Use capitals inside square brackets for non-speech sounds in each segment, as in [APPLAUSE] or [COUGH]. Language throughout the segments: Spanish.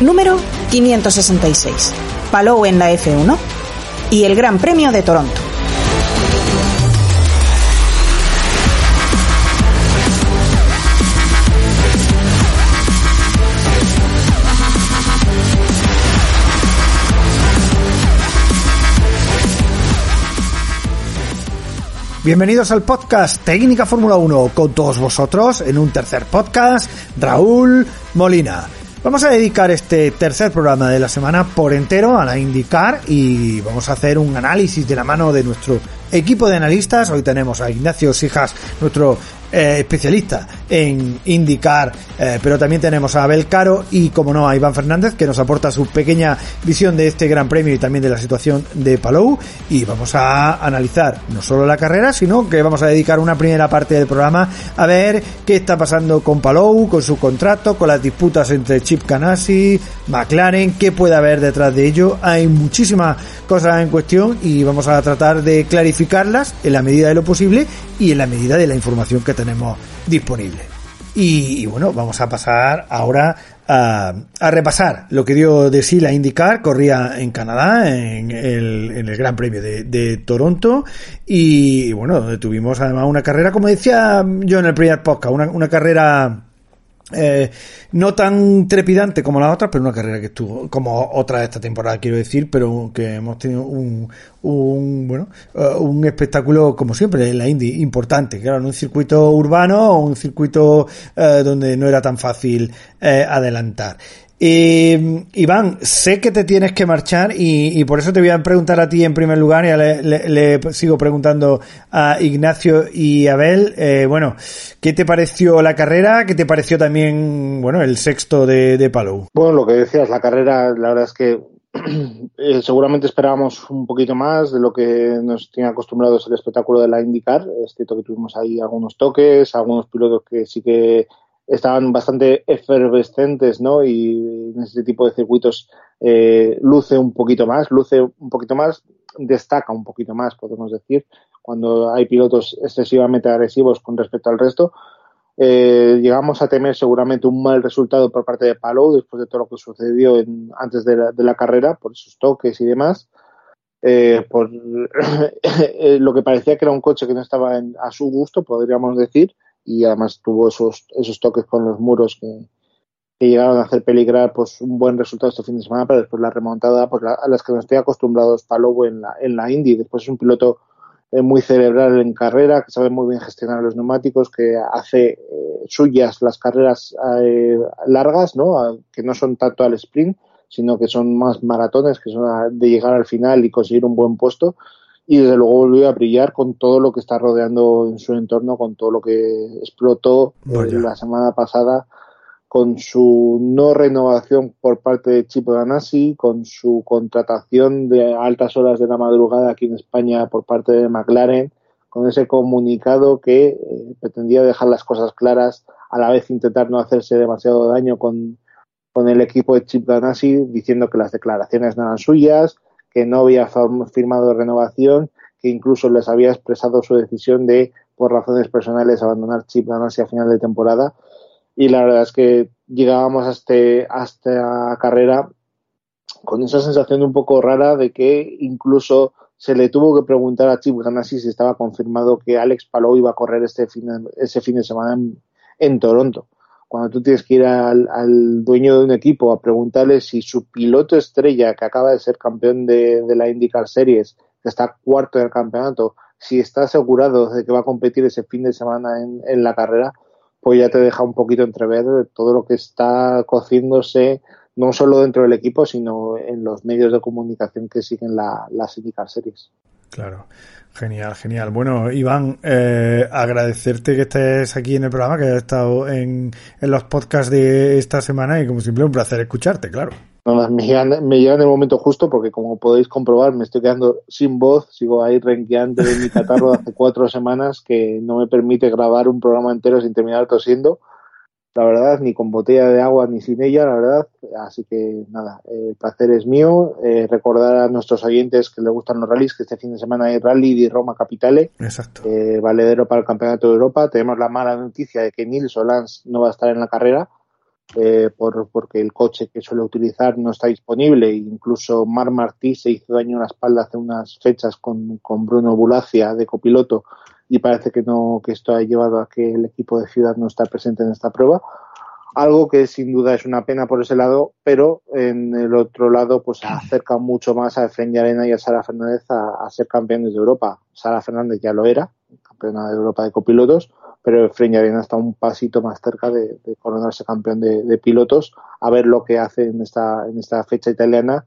número 566. Palou en la F1 y el Gran Premio de Toronto. Bienvenidos al podcast Técnica Fórmula 1 con todos vosotros en un tercer podcast, Raúl Molina. Vamos a dedicar este tercer programa de la semana por entero a la IndyCar y vamos a hacer un análisis de la mano de nuestro equipo de analistas. Hoy tenemos a Ignacio Sijas, nuestro eh, especialista en indicar, eh, pero también tenemos a Abel Caro y, como no, a Iván Fernández, que nos aporta su pequeña visión de este Gran Premio y también de la situación de Palou. Y vamos a analizar no solo la carrera, sino que vamos a dedicar una primera parte del programa a ver qué está pasando con Palou, con su contrato, con las disputas entre Chip Ganassi, McLaren, qué puede haber detrás de ello. Hay muchísimas cosas en cuestión y vamos a tratar de clarificarlas en la medida de lo posible y en la medida de la información que tenemos disponible. Y, bueno, vamos a pasar ahora a, repasar lo que dio de sí la IndyCar, corría en Canadá, en el, en el Gran Premio de, Toronto, y, bueno, tuvimos además una carrera, como decía yo en el primer podcast, una, una carrera eh, no tan trepidante como la otra, pero una carrera que estuvo, como otra de esta temporada, quiero decir, pero que hemos tenido un, un bueno, eh, un espectáculo, como siempre, en la Indy, importante, claro, en un circuito urbano un circuito eh, donde no era tan fácil adelantar. Eh, Iván, sé que te tienes que marchar y, por eso te voy a preguntar a ti en primer lugar y le, sigo preguntando a Ignacio y Abel. Eh, bueno, ¿qué te pareció la carrera? ¿Qué te pareció también, bueno, el sexto de, de Palou? Bueno, lo que decías, la carrera, la verdad es que [CLEARS THROAT] eh, seguramente esperábamos un poquito más de lo que nos tiene acostumbrados el espectáculo de la IndyCar. Es cierto que tuvimos ahí algunos toques, algunos pilotos que sí que estaban bastante efervescentes, ¿no? Y en este tipo de circuitos eh, luce un poquito más, luce un poquito más, destaca un poquito más, podemos decir, cuando hay pilotos excesivamente agresivos con respecto al resto. Eh, llegamos a temer seguramente un mal resultado por parte de Palou después de todo lo que sucedió en, antes de la, de la, carrera, por esos toques y demás. Eh, por [COUGHS] lo que parecía que era un coche que no estaba a su gusto, podríamos decir, y además tuvo esos, esos toques con los muros que, llegaron a hacer peligrar pues un buen resultado este fin de semana, pero después la remontada pues a las que nos estoy acostumbrados Palobo en la, en la Indy. Después es un piloto eh, muy cerebral en carrera, que sabe muy bien gestionar los neumáticos, que hace eh, suyas las carreras eh, largas, ¿no? que no son tanto al sprint, sino que son más maratones, que son de llegar al final y conseguir un buen puesto y desde luego volvió a brillar con todo lo que está rodeando en su entorno, con todo lo que explotó la semana pasada, con su no renovación por parte de Chip Ganassi, con su contratación de altas horas de la madrugada aquí en España por parte de McLaren, con ese comunicado que eh, pretendía dejar las cosas claras, a la vez intentar no hacerse demasiado daño con, con el equipo de Chip Ganassi, diciendo que las declaraciones no eran suyas, que no había firmado renovación, que incluso les había expresado su decisión de, por razones personales, abandonar Chip Ganassi a final de temporada. Y la verdad es que llegábamos a, este, a esta carrera con esa sensación un poco rara de que incluso se le tuvo que preguntar a Chip Ganassi si estaba confirmado que Alex Palou iba a correr este fin ese fin de semana en Toronto cuando tú tienes que ir al, dueño de un equipo a preguntarle si su piloto estrella, que acaba de ser campeón de, la IndyCar Series, que está cuarto en el campeonato, si está asegurado de que va a competir ese fin de semana en, la carrera, pues ya te deja un poquito entrever todo lo que está cociéndose, no solo dentro del equipo, sino en los medios de comunicación que siguen la, las IndyCar Series. Claro. Genial, genial. Bueno, Iván, eh, agradecerte que estés aquí en el programa, que hayas estado en, en los podcasts de esta semana y como siempre un placer escucharte, claro. No, me, llegan, me en el momento justo porque como podéis comprobar me estoy quedando sin voz, sigo ahí renqueante de mi catarro de hace cuatro semanas que no me permite grabar un programa entero sin terminar tosiendo la verdad, ni con botella de agua ni sin ella, la verdad. Así que nada, el placer es mío. Eh, recordar a nuestros oyentes que les gustan los rallies que este fin de semana hay rally de Roma Capitale, Exacto. Eh, valedero para el Campeonato de Europa. Tenemos la mala noticia de que Nils Solans no va a estar en la carrera eh, por, porque el coche que suele utilizar no está disponible. Incluso Mar Martí se hizo daño en la espalda hace unas fechas con, con Bruno Bulacia de copiloto y parece que no que esto ha llevado a que el equipo de ciudad no está presente en esta prueba. Algo que sin duda es una pena por ese lado pero en el otro lado pues acerca mucho más a Efren Arena y a Sara Fernández a, ser campeones de Europa. Sara Fernández ya lo era campeona de Europa de copilotos pero Efren Arena está un pasito más cerca de, coronarse campeón de, de, pilotos a ver lo que hace en esta en esta fecha italiana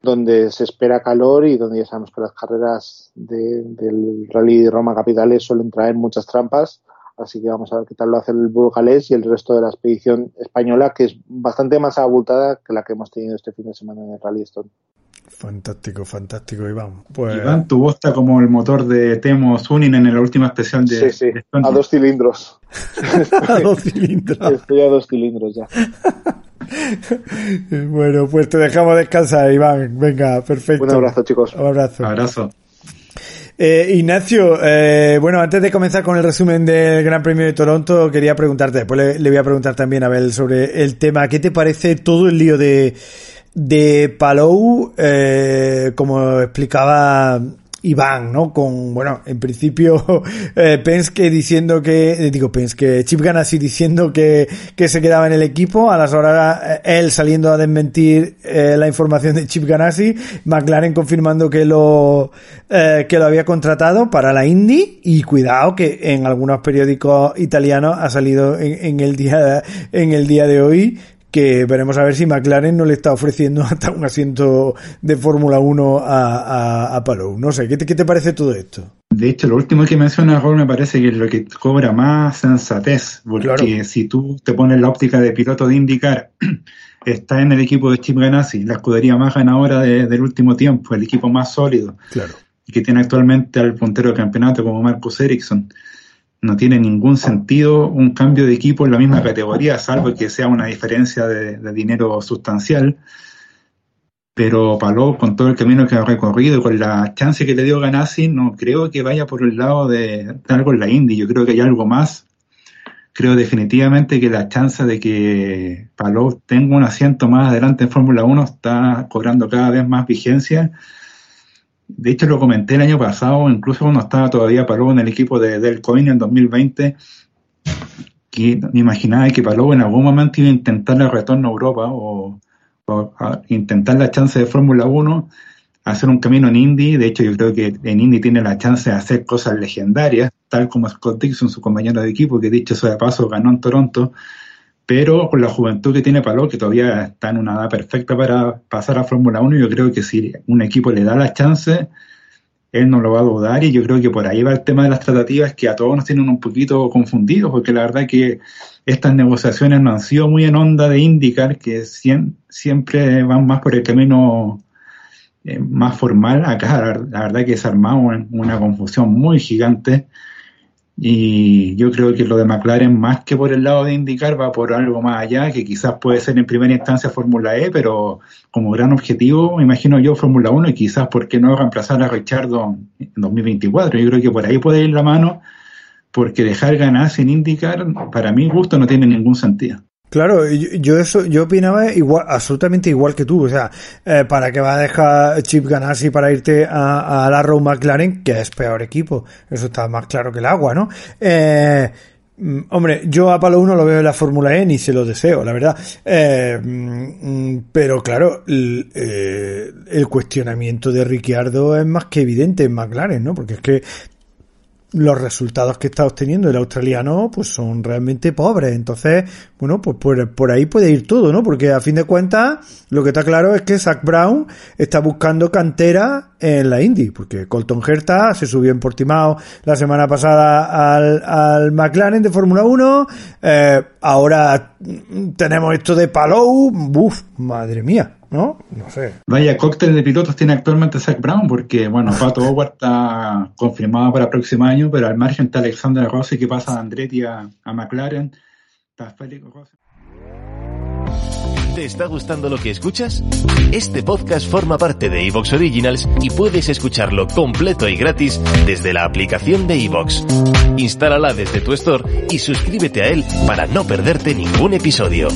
donde se espera calor y donde ya sabemos que las carreras del Rally Roma Capitales suelen traer muchas trampas. Así que vamos a ver qué tal lo hace el burgalés y el resto de la expedición española, que es bastante más abultada que la que hemos tenido este fin de semana en el Rally Stone. Fantástico, fantástico, Iván. Pues... Iván, tu voz está como el motor de Temo Sunin en la última especial de. Sí, sí, a dos cilindros. [LAUGHS] a dos cilindros. Estoy a dos cilindros ya. [LAUGHS] bueno, pues te dejamos descansar, Iván. Venga, perfecto. Un abrazo, chicos. Un abrazo. Abrazo. Eh, Ignacio, eh, bueno, antes de comenzar con el resumen del Gran Premio de Toronto, quería preguntarte, después le, voy a preguntar también a Abel sobre el tema, ¿qué te parece todo el lío de, de Palou? Eh, como explicaba Iván, ¿no? Con, bueno, en principio [LAUGHS] eh, Penske diciendo que, eh, digo Penske, Chip Ganassi diciendo que, que se quedaba en el equipo, a las horas eh, él saliendo a desmentir la información de Chip Ganassi, McLaren confirmando que lo, que lo había contratado para la Indy y cuidado que en algunos periódicos italianos ha salido en el día, en el día de hoy que veremos a ver si McLaren no le está ofreciendo [LAUGHS] hasta un asiento de Fórmula 1 a, a, Palou. No sé, ¿qué te, ¿qué te parece todo esto? De hecho, lo último que menciona Raúl me parece que es lo que cobra más sensatez, porque si tú te pones la óptica de piloto de indicar, [CLEARS THROAT] está en el equipo de Chip Ganassi, la escudería más ganadora del último tiempo, el equipo más sólido, claro. y que tiene actualmente al puntero de campeonato como Marcus Ericsson no tiene ningún sentido un cambio de equipo en la misma categoría, salvo que sea una diferencia de, dinero sustancial. Pero Paló, con todo el camino que ha recorrido, con la chance que le dio Ganassi, no creo que vaya por el lado de, algo en la Indy. Yo creo que hay algo más. Creo definitivamente que la chance de que Paló tenga un asiento más adelante en Fórmula 1 está cobrando cada vez más vigencia de hecho, lo comenté el año pasado, incluso cuando estaba todavía Palou en el equipo de Del Coin en 2020, que me imaginaba que Palou en algún momento iba a intentar el retorno a Europa o, intentar la chance de Fórmula 1, hacer un camino en Indy. De hecho, yo creo que en Indy tiene la chance de hacer cosas legendarias, tal como Scott Dixon, su compañero de equipo, que dicho sea de paso ganó en Toronto pero con la juventud que tiene Palou, que todavía está en una edad perfecta para pasar a Fórmula 1, yo creo que si un equipo le da la chance, él no lo va a dudar y yo creo que por ahí va el tema de las tratativas que a todos nos tienen un poquito confundidos, porque la verdad que estas negociaciones no han sido muy en onda de indicar que siempre van más por el camino eh, más formal. Acá la, verdad que se ha una confusión muy gigante y yo creo que lo de McLaren, más que por el lado de indicar, va por algo más allá, que quizás puede ser en primera instancia Fórmula E, pero como gran objetivo, me imagino yo Fórmula 1 y quizás por qué no reemplazar a Richardo en 2024. Yo creo que por ahí puede ir la mano, porque dejar ganar sin indicar, para mi gusto, no tiene ningún sentido. Claro, yo, eso, yo opinaba igual, absolutamente igual que tú. O sea, eh, ¿para qué va a dejar Chip Ganassi para irte a, a la Row McLaren, que es peor equipo? Eso está más claro que el agua, ¿no? Eh, mm, hombre, yo a Palo 1 lo veo en la Fórmula E ni se lo deseo, la verdad. Eh, mm, pero claro, el, el, cuestionamiento de Ricciardo es más que evidente en McLaren, ¿no? Porque es que los resultados que está obteniendo el australiano pues son realmente pobres. Entonces, bueno, pues por, por, ahí puede ir todo, ¿no? Porque a fin de cuentas, lo que está claro es que Zach Brown está buscando cantera en la Indy, porque Colton Herta se subió en Portimao la semana pasada al, al McLaren de Fórmula 1, eh, ahora tenemos esto de Palou, uff, madre mía. ¿No? No sé. Vaya cóctel de pilotos tiene actualmente Zach Brown, porque, bueno, [LAUGHS] Pato Howard está confirmado para el próximo año, pero al margen está Alexander Rossi que pasa a Andretti a, a McLaren, está Félix Rossi. ¿Te está gustando lo que escuchas? Este podcast forma parte de Evox Originals y puedes escucharlo completo y gratis desde la aplicación de Evox. Instálala desde tu store y suscríbete a él para no perderte ningún episodio.